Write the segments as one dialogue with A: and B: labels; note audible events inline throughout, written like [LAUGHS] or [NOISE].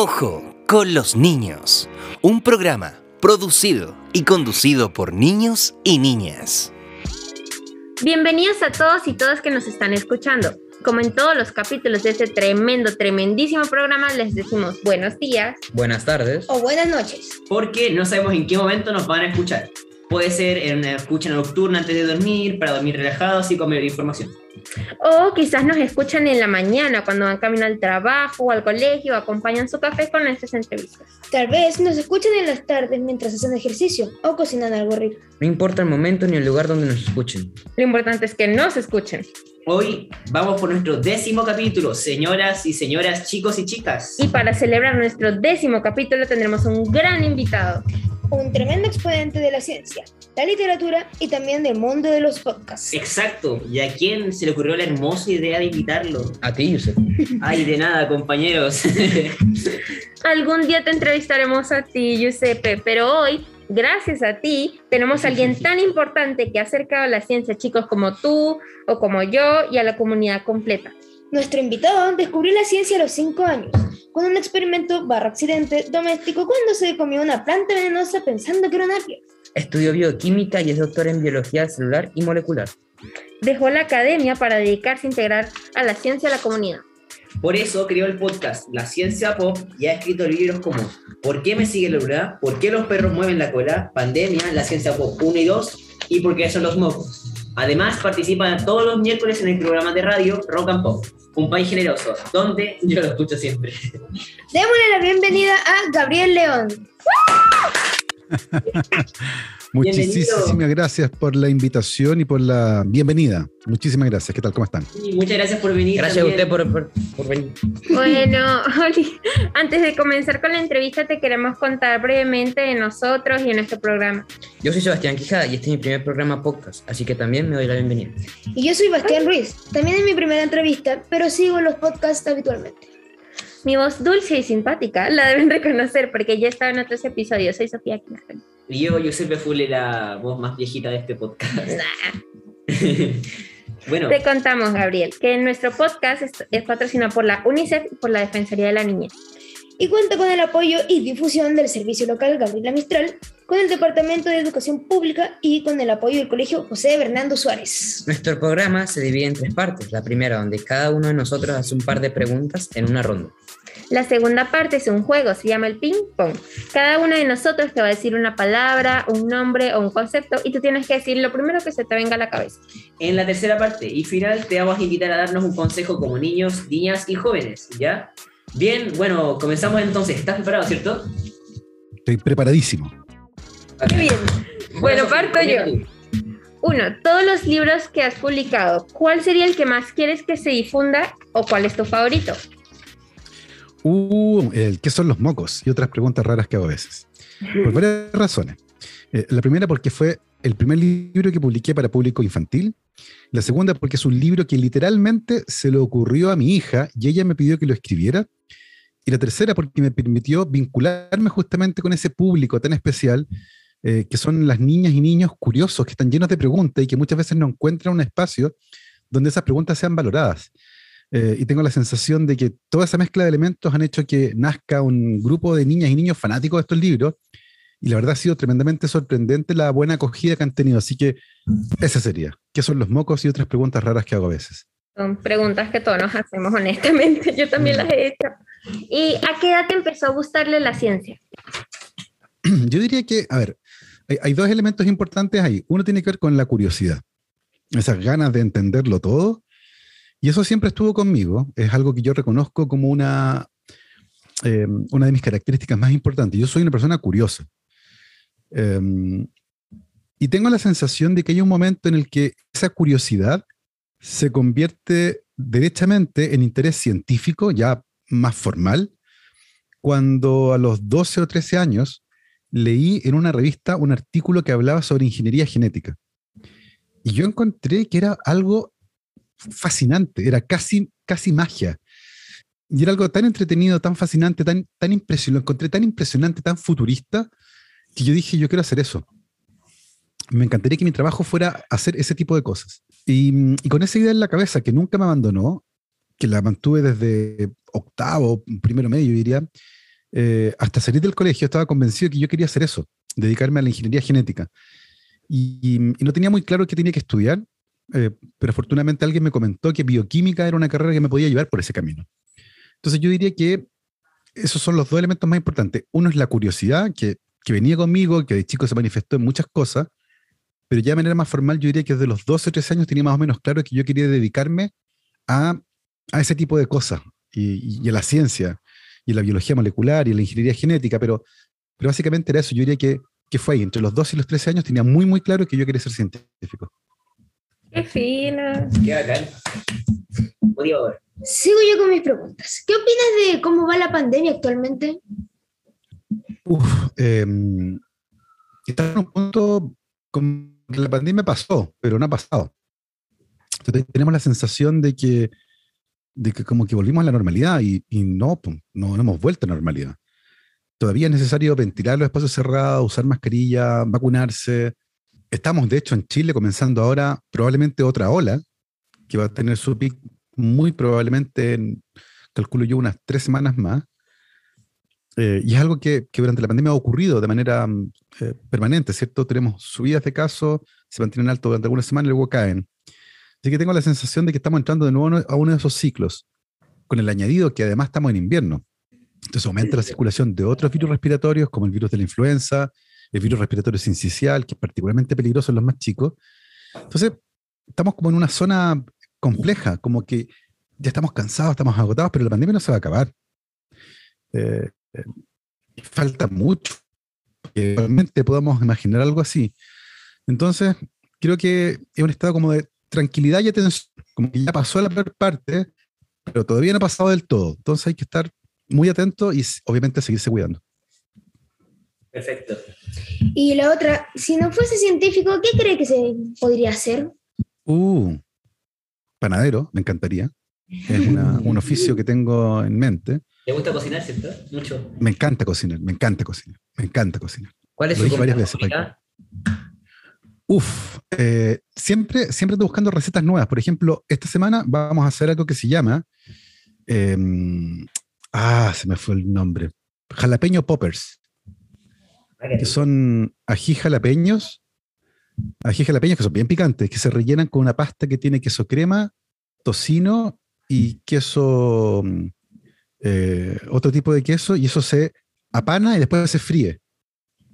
A: Ojo con los niños, un programa producido y conducido por niños y niñas.
B: Bienvenidos a todos y todas que nos están escuchando. Como en todos los capítulos de este tremendo, tremendísimo programa, les decimos buenos días,
C: Buenas tardes.
D: o buenas noches.
E: porque no sabemos en qué momento nos van a escuchar. Puede ser en una escucha nocturna antes de dormir, para dormir relajados y con mayor información.
B: O quizás nos escuchan en la mañana cuando van camino al trabajo o al colegio o acompañan su café con nuestras entrevistas.
D: Tal vez nos escuchen en las tardes mientras hacen ejercicio o cocinan algo rico.
C: No importa el momento ni el lugar donde nos escuchen.
B: Lo importante es que nos escuchen.
E: Hoy vamos por nuestro décimo capítulo, señoras y señoras, chicos y chicas.
B: Y para celebrar nuestro décimo capítulo tendremos un gran invitado.
D: Un tremendo exponente de la ciencia, la literatura y también del mundo de los podcasts.
E: Exacto, ¿y a quién se le ocurrió la hermosa idea de invitarlo?
C: A ti, Yusef. [LAUGHS]
E: Ay, de nada, compañeros. [LAUGHS]
B: Algún día te entrevistaremos a ti, Giuseppe, pero hoy, gracias a ti, tenemos a alguien tan importante que ha acercado a la ciencia a chicos como tú o como yo y a la comunidad completa.
D: Nuestro invitado descubrió la ciencia a los 5 años, con un experimento barra accidente doméstico cuando se comió una planta venenosa pensando que era una apio.
C: Estudió bioquímica y es doctor en biología celular y molecular.
B: Dejó la academia para dedicarse a integrar a la ciencia a la comunidad.
E: Por eso creó el podcast La Ciencia Pop y ha escrito libros como ¿Por qué me sigue la verdad? ¿Por qué los perros mueven la cola? Pandemia, La Ciencia Pop 1 y 2 y ¿Por qué son los mocos? Además participa todos los miércoles en el programa de radio Rock and Pop, un país generoso, donde yo lo escucho siempre.
D: Démosle la bienvenida a Gabriel León. [LAUGHS]
F: Muchísimas gracias por la invitación y por la bienvenida. Muchísimas gracias. ¿Qué tal? ¿Cómo están?
E: Muchas gracias por venir.
C: Gracias a usted por, por- por venir.
B: Bueno, [LAUGHS] Oli, antes de comenzar con la entrevista te queremos contar brevemente de nosotros y de nuestro programa.
C: Yo soy Sebastián Quijada y este es mi primer programa podcast, así que también me doy la bienvenida.
D: Y yo soy Bastián Ruiz. También es mi primera entrevista, pero sigo los podcasts habitualmente.
B: Mi voz dulce y simpática la deben reconocer porque ya estaba en otros episodios. Soy Sofía Kinagen.
E: Y yo, Giuseppe Fulle, la voz más viejita de este podcast. [LAUGHS] [LAUGHS] bueno,
B: Te contamos, Gabriel, que nuestro podcast es, es patrocinado por la UNICEF y por la Defensoría de la Niñez.
D: Y cuenta con el apoyo y difusión del Servicio Local Gabriela Mistral, con el Departamento de Educación Pública y con el apoyo del Colegio José Bernardo Suárez.
C: Nuestro programa se divide en tres partes. La primera, donde cada uno de nosotros hace un par de preguntas en una ronda.
B: La segunda parte es un juego, se llama el ping pong. Cada uno de nosotros te va a decir una palabra, un nombre o un concepto y tú tienes que decir lo primero que se te venga a la cabeza.
E: en la tercera parte y final te vamos a invitar a darnos un consejo como niños, niñas y jóvenes, ¿ya? Bien, bueno, comenzamos entonces. ¿Estás preparado, cierto?
F: Estoy preparadísimo.
B: Qué bien. Bueno, parto yo. Uno, todos los libros que has publicado, ¿cuál sería el que más quieres que se difunda o cuál es tu favorito?
F: Uh, el, ¿Qué son los mocos? Y otras preguntas raras que hago a veces. Por varias razones. Eh, la primera porque fue el primer libro que publiqué para público infantil. La segunda porque es un libro que literalmente se le ocurrió a mi hija y ella me pidió que lo escribiera. Y la tercera porque me permitió vincularme justamente con ese público tan especial eh, que son las niñas y niños curiosos que están llenos de preguntas y que muchas veces no encuentran un espacio donde esas preguntas sean valoradas. Eh, y tengo la sensación de que toda esa mezcla de elementos han hecho que nazca un grupo de niñas y niños fanáticos de estos libros. Y la verdad ha sido tremendamente sorprendente la buena acogida que han tenido. Así que ese sería. ¿Qué son los mocos y otras preguntas raras que hago a veces?
B: Son preguntas que todos nos hacemos honestamente, [LAUGHS] yo también las he hecho. ¿Y a qué edad te empezó a gustarle la ciencia? [CLEARS THROAT]
F: Yo diría que, a ver, hay, dos elementos importantes ahí. Uno tiene que ver con la curiosidad, esas ganas de entenderlo todo. Y eso siempre estuvo conmigo. Es algo que yo reconozco como una, eh, una de mis características más importantes. Yo soy una persona curiosa. Eh, y tengo la sensación de que hay un momento en el que esa curiosidad se convierte derechamente en interés científico, ya más formal, cuando a los 12 o 13 años leí en una revista un artículo que hablaba sobre ingeniería genética. Y yo encontré que era algo fascinante, era casi, casi magia. Y era algo tan entretenido, tan fascinante, tan, tan impresionante, lo encontré tan impresionante, tan futurista, que yo dije, yo quiero hacer eso. Me encantaría que mi trabajo fuera hacer ese tipo de cosas. Y, y con esa idea en la cabeza, que nunca me abandonó, que la mantuve desde octavo, primero medio, diría, eh, hasta salir del colegio estaba convencido que yo quería hacer eso, dedicarme a la ingeniería genética. Y, y no tenía muy claro qué tenía que estudiar, eh, pero afortunadamente alguien me comentó que bioquímica era una carrera que me podía llevar por ese camino. Entonces yo diría que esos son los dos elementos más importantes. Uno es la curiosidad, que, que venía conmigo, que de chico se manifestó en muchas cosas, pero ya de manera más formal yo diría que desde los 12 o 13 años tenía más o menos claro que yo quería dedicarme a, a ese tipo de cosas y, y, a la ciencia y la biología molecular y la ingeniería genética, pero, pero básicamente era eso. Yo diría que, que fue ahí, entre los 12 y los 13 años tenía muy, muy claro que yo quería ser científico.
B: Qué fina.
E: Qué bacán.
D: Sigo yo con mis preguntas. ¿Qué opinas de cómo va la pandemia actualmente?
F: Uf, eh, está en un punto como que la pandemia pasó, pero no ha pasado. Entonces, tenemos la sensación de que, de que como que volvimos a la normalidad y, y no, pues, no, no hemos vuelto a la normalidad. Todavía es necesario ventilar los espacios cerrados, usar mascarilla, vacunarse. Estamos, de hecho, en Chile comenzando ahora probablemente otra ola que va a tener su pic muy probablemente, en, calculo yo, unas tres semanas más. Eh, y es algo que, que, durante la pandemia ha ocurrido de manera eh, permanente, ¿cierto? Tenemos subidas de casos, se mantienen altos durante algunas semanas y luego caen. Así que tengo la sensación de que estamos entrando de nuevo a uno de esos ciclos, con el añadido que además estamos en invierno. Entonces aumenta la circulación de otros virus respiratorios, como el virus de la influenza, el virus respiratorio sincicial, que es particularmente peligroso en los más chicos. Entonces, estamos como en una zona compleja, como que ya estamos cansados, estamos agotados, pero la pandemia no se va a acabar. Eh, eh, falta mucho que realmente podamos imaginar algo así. Entonces, creo que es un estado como de tranquilidad y atención, como que ya pasó la peor parte, pero todavía no ha pasado del todo. Entonces hay que estar muy atento y obviamente seguirse cuidando.
E: Perfecto.
D: Y la otra, si no fuese científico, ¿qué cree que se podría hacer?
F: Uh, panadero, me encantaría. Es una, [LAUGHS] un oficio que tengo en mente.
E: ¿Te gusta cocinar, cierto? Mucho.
F: Me encanta cocinar, me encanta cocinar, me encanta cocinar.
C: ¿Cuál es
F: Lo
C: su
F: dije varias
C: comida
F: veces,
C: favorita?
F: Uf, eh, siempre, siempre estoy buscando recetas nuevas. Por ejemplo, esta semana vamos a hacer algo que se llama. em, ah, se me fue el nombre. Jalapeño poppers, que son ají jalapeños. Ají jalapeños que son bien picantes, que se rellenan con una pasta que tiene queso crema, tocino y queso. mm, eh, otro tipo de queso, y eso se apana y después se fríe.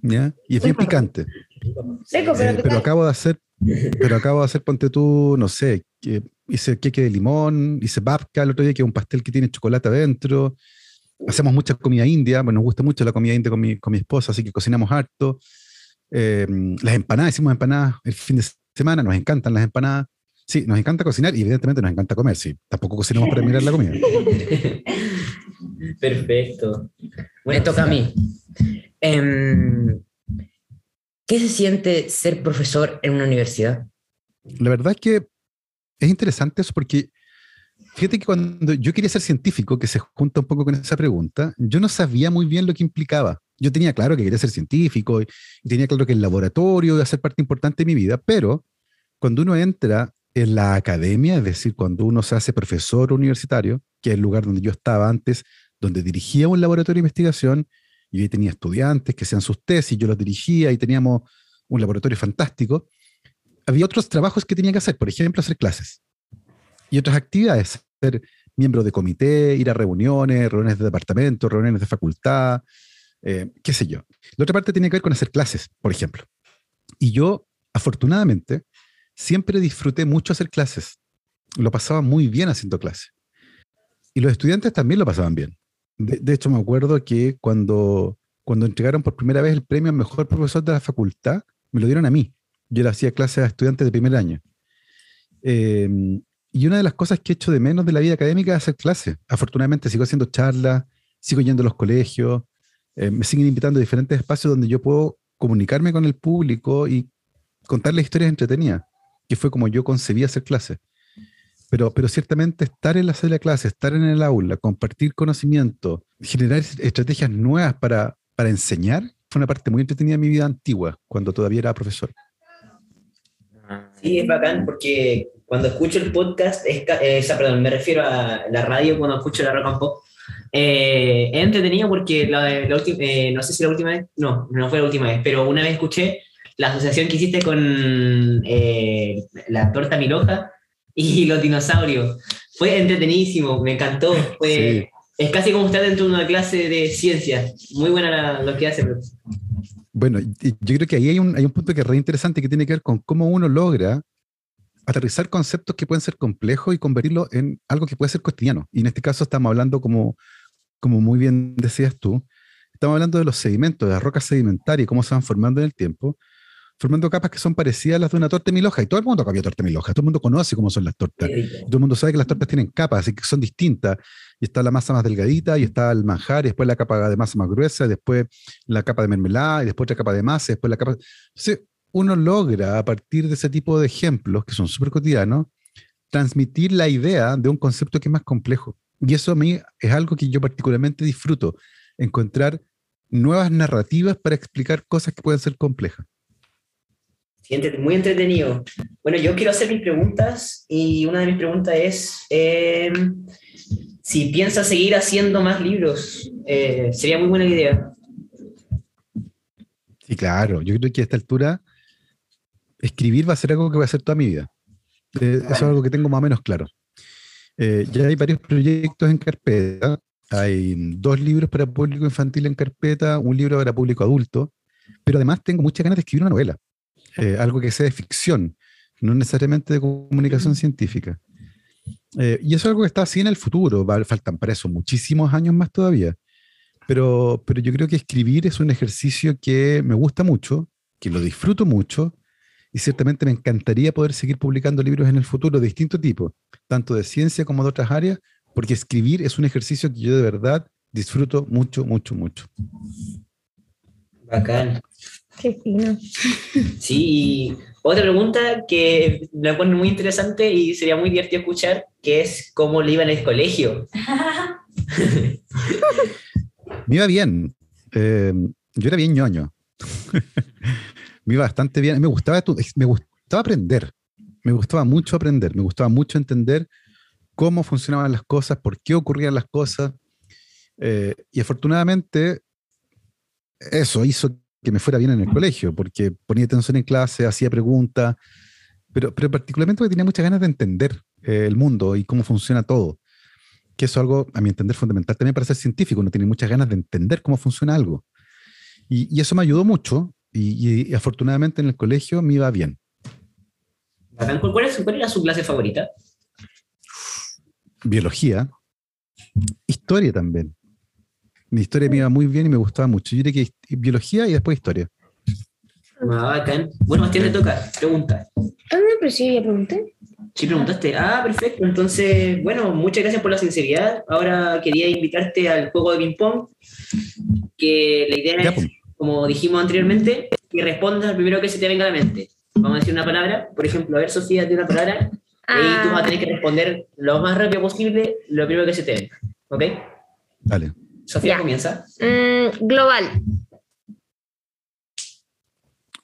F: ¿ya? Y es bien picante. Eh,
D: pero te
F: pero acabo de hacer, pero acabo de hacer, ponte tú, no sé, que hice queque de limón, hice babka el otro día, que es un pastel que tiene chocolate adentro. Hacemos mucha comida india, bueno, nos gusta mucho la comida india con mi, con mi esposa, así que cocinamos harto. Eh, las empanadas, hicimos empanadas el fin de semana, nos encantan las empanadas. Sí, nos encanta cocinar y evidentemente nos encanta comer, sí. Tampoco cocinamos para mirar la comida. [LAUGHS]
E: Perfecto.
C: Me toca a mí. Em, ¿Qué se siente ser profesor en una universidad?
F: La verdad es que es interesante eso porque fíjate que cuando yo quería ser científico, que se junta un poco con esa pregunta, yo no sabía muy bien lo que implicaba. Yo tenía claro que quería ser científico y, tenía claro que el laboratorio iba a ser parte importante de mi vida, pero cuando uno entra en la academia, es decir, cuando uno se hace profesor universitario, que es el lugar donde yo estaba antes, donde dirigía un laboratorio de investigación, y ahí tenía estudiantes que hacían sus tesis, yo los dirigía y teníamos un laboratorio fantástico, había otros trabajos que tenía que hacer, por ejemplo, hacer clases y otras actividades, ser miembro de comité, ir a reuniones, reuniones de departamento, reuniones de facultad, eh, qué sé yo. La otra parte tenía que ver con hacer clases, por ejemplo. Y yo, afortunadamente, siempre disfruté mucho hacer clases. Lo pasaba muy bien haciendo clases. Y los estudiantes también lo pasaban bien. De, hecho, me acuerdo que cuando, cuando entregaron por primera vez el premio al mejor profesor de la facultad, me lo dieron a mí. Yo le hacía clases a estudiantes de primer año. Eh, y una de las cosas que echo de menos de la vida académica es hacer clases. Afortunadamente sigo haciendo charlas, sigo yendo a los colegios, eh, me siguen invitando a diferentes espacios donde yo puedo comunicarme con el público y contarles historias entretenidas, que fue como yo concebí hacer clases. Pero, pero ciertamente estar en la sala de clase, estar en el aula, compartir conocimiento, generar estrategias nuevas para, para enseñar, fue una parte muy entretenida de mi vida antigua, cuando todavía era profesor.
E: Sí, es bacán porque cuando escucho el podcast, es, eh, perdón, me refiero a la radio cuando escucho la rock and pop, Eh, es entretenido porque la, la última, eh, no sé si la última vez, no, no fue la última vez, pero una vez escuché la asociación que hiciste con eh, la torta Miloja y los dinosaurios. Fue entretenidísimo, me encantó. Fue, Es casi como estar dentro de una clase de ciencia. Muy buena la- lo que hace.
F: Bueno, yo creo que ahí hay un, hay un punto que es re interesante que tiene que ver con cómo uno logra aterrizar conceptos que pueden ser complejos y convertirlos en algo que puede ser cotidiano. Y en este caso estamos hablando, como, como muy bien decías tú, estamos hablando de los sedimentos, de las rocas sedimentarias y cómo se van formando en el tiempo, formando capas que son parecidas a las de una torta miloja. Y todo el mundo comió torta miloja, todo el mundo conoce cómo son las tortas. Todo el mundo sabe que las tortas tienen capas, y que son distintas. Y está la masa más delgadita, y está el manjar, y después la capa de masa más gruesa, y después la capa de mermelada, y después otra capa de masa, y después la capa. Entonces, uno logra, a partir de ese tipo de ejemplos, que son súper cotidianos, transmitir la idea de un concepto que es más complejo. Y eso a mí es algo que yo particularmente disfruto, encontrar nuevas narrativas para explicar cosas que pueden ser complejas.
E: Sí, Muy entretenido. Bueno, yo quiero hacer mis preguntas y una de mis preguntas es eh, si piensas seguir haciendo más libros. Eh, sería muy buena idea.
F: Sí, claro. Yo creo que a esta altura escribir va a ser algo que va a ser toda mi vida. Eh, eso es algo que tengo más o menos claro. Eh, ya hay varios proyectos en carpeta. Hay dos libros para público infantil en carpeta, un libro para público adulto, pero además tengo muchas ganas de escribir una novela, eh, algo que sea de ficción, no necesariamente de comunicación científica. Eh, y eso es algo que está así en el futuro, va- faltan para eso muchísimos años más todavía. Pero, pero yo creo que escribir es un ejercicio que me gusta mucho, que lo disfruto mucho, y ciertamente me encantaría poder seguir publicando libros en el futuro de distinto tipo, tanto de ciencia como de otras áreas, porque escribir es un ejercicio que yo de verdad disfruto mucho, mucho, mucho.
E: Bacán.
B: Qué fino.
E: Sí, y otra pregunta que la pone muy interesante y sería muy divertido escuchar, que es cómo le iba en el colegio. [LAUGHS]
F: Me iba bien. eh, yo era bien ñoño. [LAUGHS] me iba bastante bien. Me gustaba, tu- me gustaba aprender. Me gustaba mucho aprender. Me gustaba mucho entender cómo funcionaban las cosas, por qué ocurrían las cosas. eh, y afortunadamente, eso hizo que me fuera bien en el colegio, porque ponía atención en clase, hacía preguntas, pero, pero particularmente porque tenía muchas ganas de entender eh, el mundo y cómo funciona todo que eso es algo, a mi entender, fundamental también para ser científico. Uno tiene muchas ganas de entender cómo funciona algo. Y, y eso me ayudó mucho y, y afortunadamente en el colegio me iba bien.
E: Bacán. ¿Cuál, cuál es- cuál era su clase favorita?
F: Biología, historia también. Mi historia me iba muy bien y me gustaba mucho. Yo diría que biología y después historia.
E: Ah, bacán. Bueno, Bastián, te toca. Pregunta.
D: Ah, no, pero sí, ya pregunté.
E: Sí, preguntaste. Ah, perfecto. Entonces, bueno, muchas gracias por la sinceridad. Ahora quería invitarte al juego de ping-pong. Que la idea
F: Ya,
E: es,
F: pues.
E: como dijimos anteriormente, que respondas al primero que se te venga a la mente. Vamos a decir una palabra. Por ejemplo, a ver, Sofía, de una palabra. Y tú vas a tener que responder lo más rápido posible lo primero que se te venga. ¿Ok?
F: Dale.
E: Sofía
B: Ya.
E: comienza.
B: Mm, global.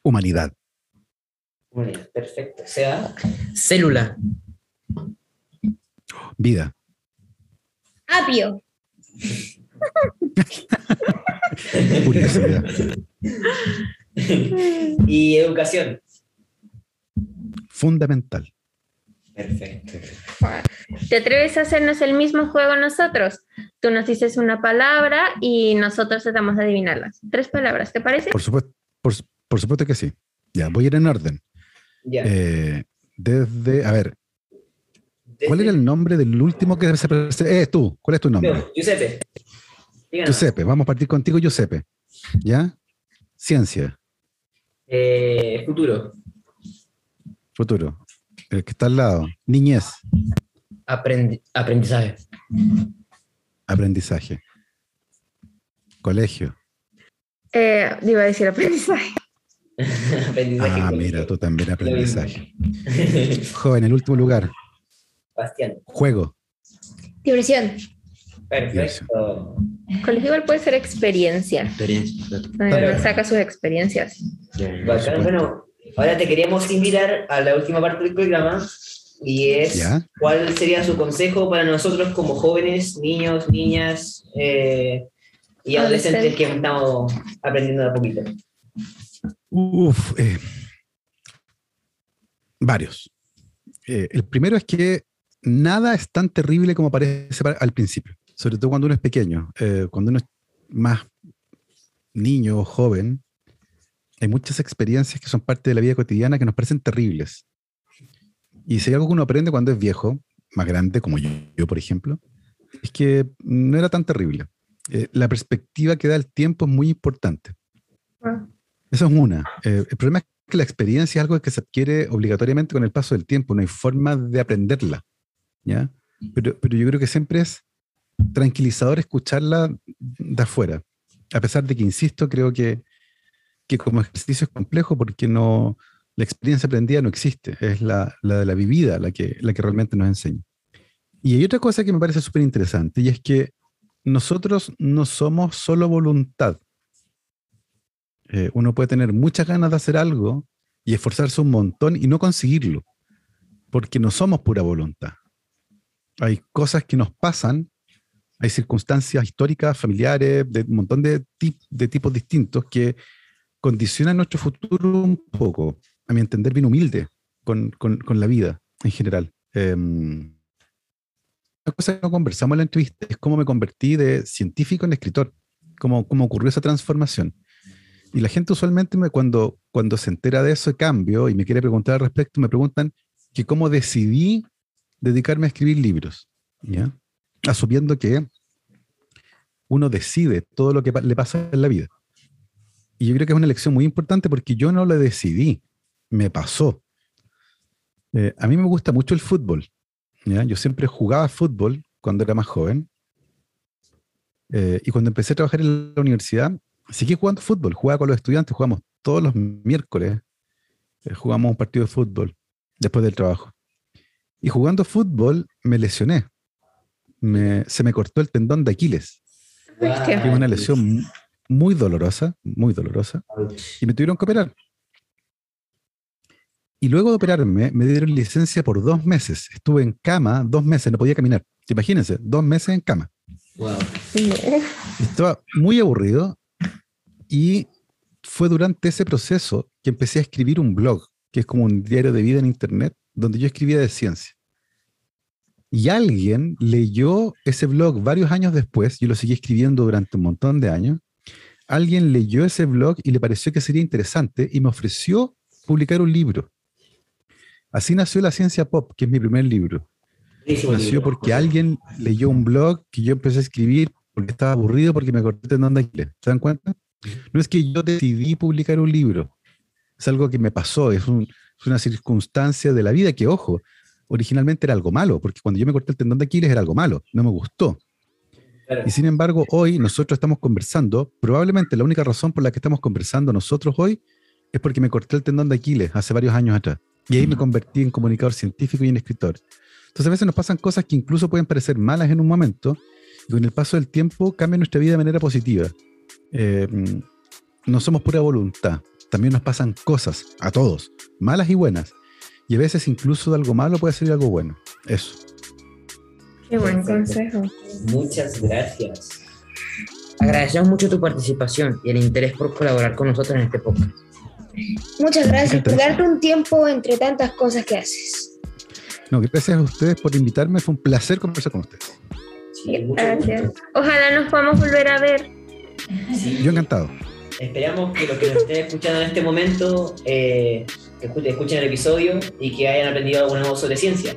F: Humanidad.
E: Bien, perfecto. Sea.
C: Célula.
F: Vida.
D: Apio. [LAUGHS]
F: Curiosidad. [LAUGHS]
E: y educación.
F: Fundamental.
E: Perfecto.
B: ¿Te atreves a hacernos el mismo juego nosotros? Tú nos dices una palabra y nosotros tratamos de adivinarlas. Tres palabras, ¿te parece?
F: Por supuesto, por, su- por supuesto que sí. Ya, voy a ir en orden.
E: Ya.
F: Eh, desde, a ver, ¿cuál era el nombre del último que se presentó? Eh, tú, ¿cuál es tu nombre?
E: Yo, Giuseppe. Díganos.
F: Giuseppe, vamos a partir contigo, Giuseppe. ¿Ya? Ciencia,
E: Eh, futuro.
F: futuro. El que está al lado. Niñez,
C: Aprendi- aprendizaje.
F: aprendizaje. Colegio.
B: Eh, iba a decir aprendizaje. [LAUGHS]
E: Aprendizaje.
F: Ah, mira, tú también aprendizaje. [LAUGHS] Joven, el último lugar.
E: Bastián.
F: Juego.
D: Diversión.
E: Perfecto.
B: Colegio igual puede ser experiencia.
C: Experiencia.
B: donde saca sus experiencias.
E: Bacán. Bueno, ahora te queríamos invitar a la última parte del programa Y es,
F: ¿Ya?
E: ¿cuál sería su consejo para nosotros como jóvenes, niños, niñas eh, y adolescentes que estamos aprendiendo de a poquito?
F: Uf, eh, varios. Eh, el primero es que nada es tan terrible como parece para- al principio, sobre todo cuando uno es pequeño. Eh, cuando uno es más niño o joven, hay muchas experiencias que son parte de la vida cotidiana que nos parecen terribles. Y si hay algo que uno aprende cuando es viejo, más grande, como yo, yo, por ejemplo, es que no era tan terrible. Eh, la perspectiva que da el tiempo es muy importante.
B: Ah.
F: Eso es una. Eh, el problema es que la experiencia es algo que se adquiere obligatoriamente con el paso del tiempo, no hay forma de aprenderla. ¿ya? Pero, pero yo creo que siempre es tranquilizador escucharla de afuera. A pesar de que, insisto, creo que, que como ejercicio es complejo porque no, la experiencia aprendida no existe, es la, la de la vivida la que, la que realmente nos enseña. Y hay otra cosa que me parece súper interesante y es que nosotros no somos solo voluntad. Eh, uno puede tener muchas ganas de hacer algo y esforzarse un montón y no conseguirlo, porque no somos pura voluntad. Hay cosas que nos pasan, hay circunstancias históricas, familiares, de un montón de, tip- de tipos distintos que condicionan nuestro futuro un poco, a mi entender, bien humilde con, con- con la vida en general. Em, una cosa que no conversamos en la entrevista es cómo me convertí de científico en escritor, cómo, cómo ocurrió esa transformación. Y la gente usualmente me, cuando, cuando se entera de ese cambio y me quiere preguntar al respecto, me preguntan que cómo decidí dedicarme a escribir libros, ¿ya? Asumiendo que uno decide todo lo que le pasa en la vida. Y yo creo que es una elección muy importante porque yo no lo decidí, me pasó. Eh, a mí me gusta mucho el fútbol. ¿ya? Yo siempre jugaba fútbol cuando era más joven. Eh, y cuando empecé a trabajar en la universidad, seguí jugando fútbol. Jugaba con los estudiantes, jugamos todos los miércoles. eh, jugamos un partido de fútbol después del trabajo. Y jugando fútbol me lesioné. Me- se me cortó el tendón de Aquiles, que es una lesión muy dolorosa, muy dolorosa y me tuvieron que operar. Y luego de operarme, me dieron licencia por dos meses. Estuve en cama dos meses, no podía caminar. Imagínense, dos meses en cama.
E: Wow.
F: Estaba muy aburrido y fue durante ese proceso que empecé a escribir un blog, que es como un diario de vida en internet, donde yo escribía de ciencia. Y alguien leyó ese blog varios años después, yo lo seguí escribiendo durante un montón de años, alguien leyó ese blog y le pareció que sería interesante y me ofreció publicar un libro. Así nació La Ciencia Pop, que es mi primer libro. Nació
E: libro.
F: porque alguien leyó un blog que yo empecé a escribir porque estaba aburrido porque me corté el tendón de Aquiles. ¿Se dan cuenta? No es que yo decidí publicar un libro. Es algo que me pasó, es, un- es una circunstancia de la vida que, ojo, originalmente era algo malo, porque cuando yo me corté el tendón de Aquiles era algo malo, no me gustó.
E: Claro.
F: Y sin embargo, hoy nosotros estamos conversando, probablemente la única razón por la que estamos conversando nosotros hoy es porque me corté el tendón de Aquiles hace varios años atrás. Y ahí me convertí en comunicador científico y en escritor. Entonces a veces nos pasan cosas que incluso pueden parecer malas en un momento y con el paso del tiempo cambian nuestra vida de manera positiva. Eh, no somos pura voluntad, también nos pasan cosas, a todos, malas y buenas. Y a veces incluso de algo malo puede salir algo bueno. Eso.
B: Qué buen consejo.
E: Muchas gracias.
C: Agradecemos mucho tu participación y el interés por colaborar con nosotros en este podcast.
D: Muchas gracias por darte un tiempo entre tantas cosas que haces.
F: No, gracias a ustedes por invitarme, fue un placer conversar con ustedes.
E: Sí,
B: Gracias.
E: gusto.
B: Ojalá nos podamos volver a ver.
E: Sí.
F: Yo encantado.
E: Esperamos que los que nos estén escuchando en este momento eh, escu- escuchen el episodio y que hayan aprendido algo nuevo sobre ciencia.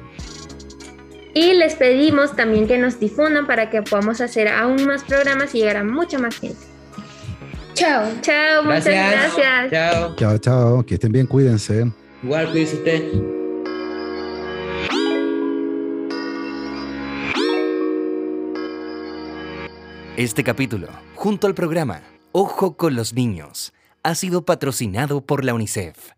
B: Y les pedimos también que nos difundan para que podamos hacer aún más programas y llegar a mucha más gente.
D: Chao.
B: Chao, muchas gracias.
C: Chao.
F: Chao, chao, que estén bien, cuídense.
C: Igual, cuídese usted.
A: Este capítulo, junto al programa Ojo con los Niños, ha sido patrocinado por la UNICEF